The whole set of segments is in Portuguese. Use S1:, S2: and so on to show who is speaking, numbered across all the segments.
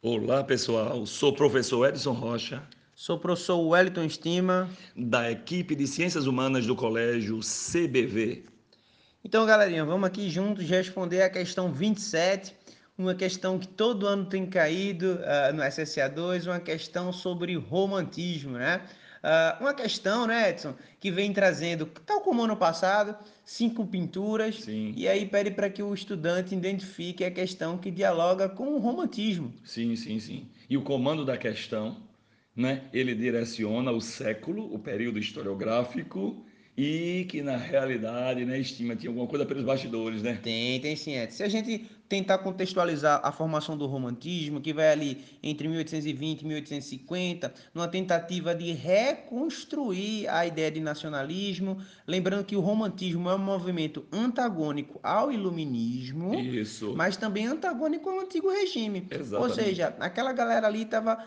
S1: Olá, pessoal. Sou o professor Edson Rocha,
S2: Sou o professor Wellington Estima.
S1: da equipe de Ciências Humanas do Colégio CBV.
S2: Então, galerinha, vamos aqui juntos responder a questão 27, uma questão que todo ano tem caído ah, no SSA2, uma questão sobre romantismo, né? Ah, uma questão, né, Edson, que vem trazendo, tal como ano passado, cinco pinturas,
S1: Sim.
S2: e aí pede para que o estudante identifique a questão que dialoga com o romantismo.
S1: Sim, sim, sim. E o comando da questão, né? Ele direciona o século, o período historiográfico e que na realidade, né, estima tinha alguma coisa pelos bastidores, né?
S2: Tem, tem sim, Edson. Se a gente tentar contextualizar a formação do romantismo, que vai ali entre 1820 e 1850, numa tentativa de reconstruir a ideia de nacionalismo, lembrando que o romantismo é um movimento antagônico ao iluminismo,
S1: Isso.
S2: mas também antagônico ao antigo regime. Ou
S1: Exatamente.
S2: seja, aquela galera ali estava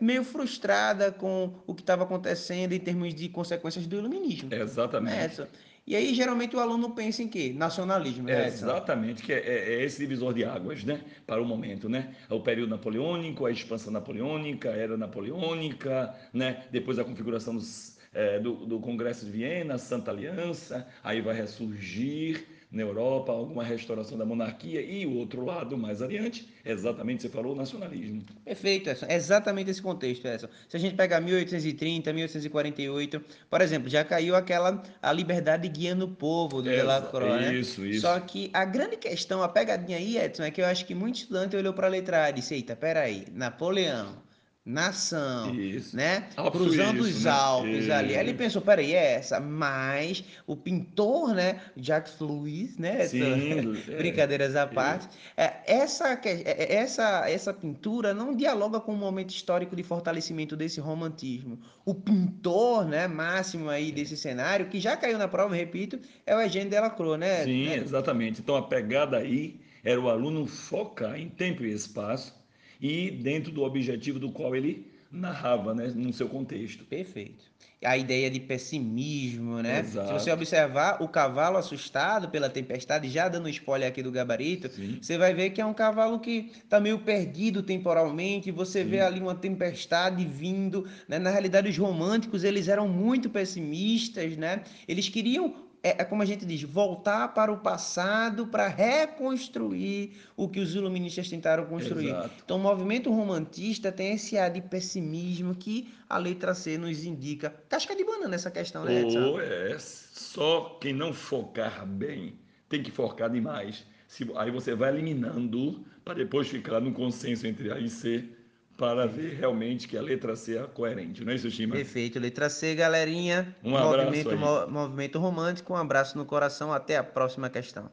S2: meio frustrada com o que estava acontecendo em termos de consequências do iluminismo.
S1: Exatamente.
S2: É. E aí, geralmente, o aluno pensa em quê? Nacionalismo, Edson?
S1: Exatamente, que é, é- é esse divisor de águas, né? Para o momento, né? O período napoleônico, a expansão napoleônica, a era napoleônica, né? Depois a configuração dos, eh, do, do Congresso de Viena, Santa Aliança, aí vai ressurgir na Europa alguma restauração da monarquia e o outro lado, mais adiante, exatamente, você falou, o nacionalismo.
S2: Perfeito, Edson. É exatamente esse contexto, Edson. Se a gente pegar 1830, 1848, por exemplo, já caiu aquela a liberdade guiando o povo do
S1: Exa-
S2: Delacroix, né?
S1: isso, isso.
S2: Só que a grande questão, a pegadinha aí, Edson, é que eu acho que muito estudante olhou para a letra A e disse, eita, peraí, Napoleão, nação,
S1: Isso.
S2: né?
S1: Alpes
S2: Cruzando os
S1: né?
S2: Alpes ali. Aí ele
S1: Isso.
S2: pensou, peraí, é essa, mas o pintor, né, Jacques Louis, né?
S1: Sim, é.
S2: Brincadeiras à parte. É, essa, é, é, essa, essa pintura não dialoga com o momento histórico de fortalecimento desse romantismo. O pintor, né, máximo aí desse cenário, que já caiu na prova, repito, é o Eugênio Delacroix, né?
S1: Sim,
S2: né?
S1: exatamente. Então a pegada aí era o aluno focar em tempo e espaço e dentro do objetivo do qual ele narrava, né, no seu contexto.
S2: Perfeito. A ideia de pessimismo, né?
S1: Exato.
S2: Se você observar o cavalo assustado pela tempestade, já dando spoiler aqui do gabarito,
S1: Sim.
S2: você vai ver que é um cavalo que está meio perdido temporalmente. Você vê ali uma tempestade vindo. né? Na realidade, os românticos eles eram muito pessimistas, né? Eles queriam é, é como a gente diz, voltar para o passado para reconstruir o que os iluministas tentaram construir.
S1: Exato.
S2: Então, o movimento romantista tem esse ar de pessimismo que a letra C nos indica. Casca de banana nessa questão, né, Edson?
S1: Ou é só quem não focar bem tem que focar demais. Se- aí você vai eliminando para depois ficar num consenso entre A e C para ver realmente que a letra C é coerente, não é isso, Chima?
S2: Perfeito. Letra C, galerinha.
S1: Um abraço
S2: movimento, mo- movimento romântico. Um abraço no coração. Até a próxima questão.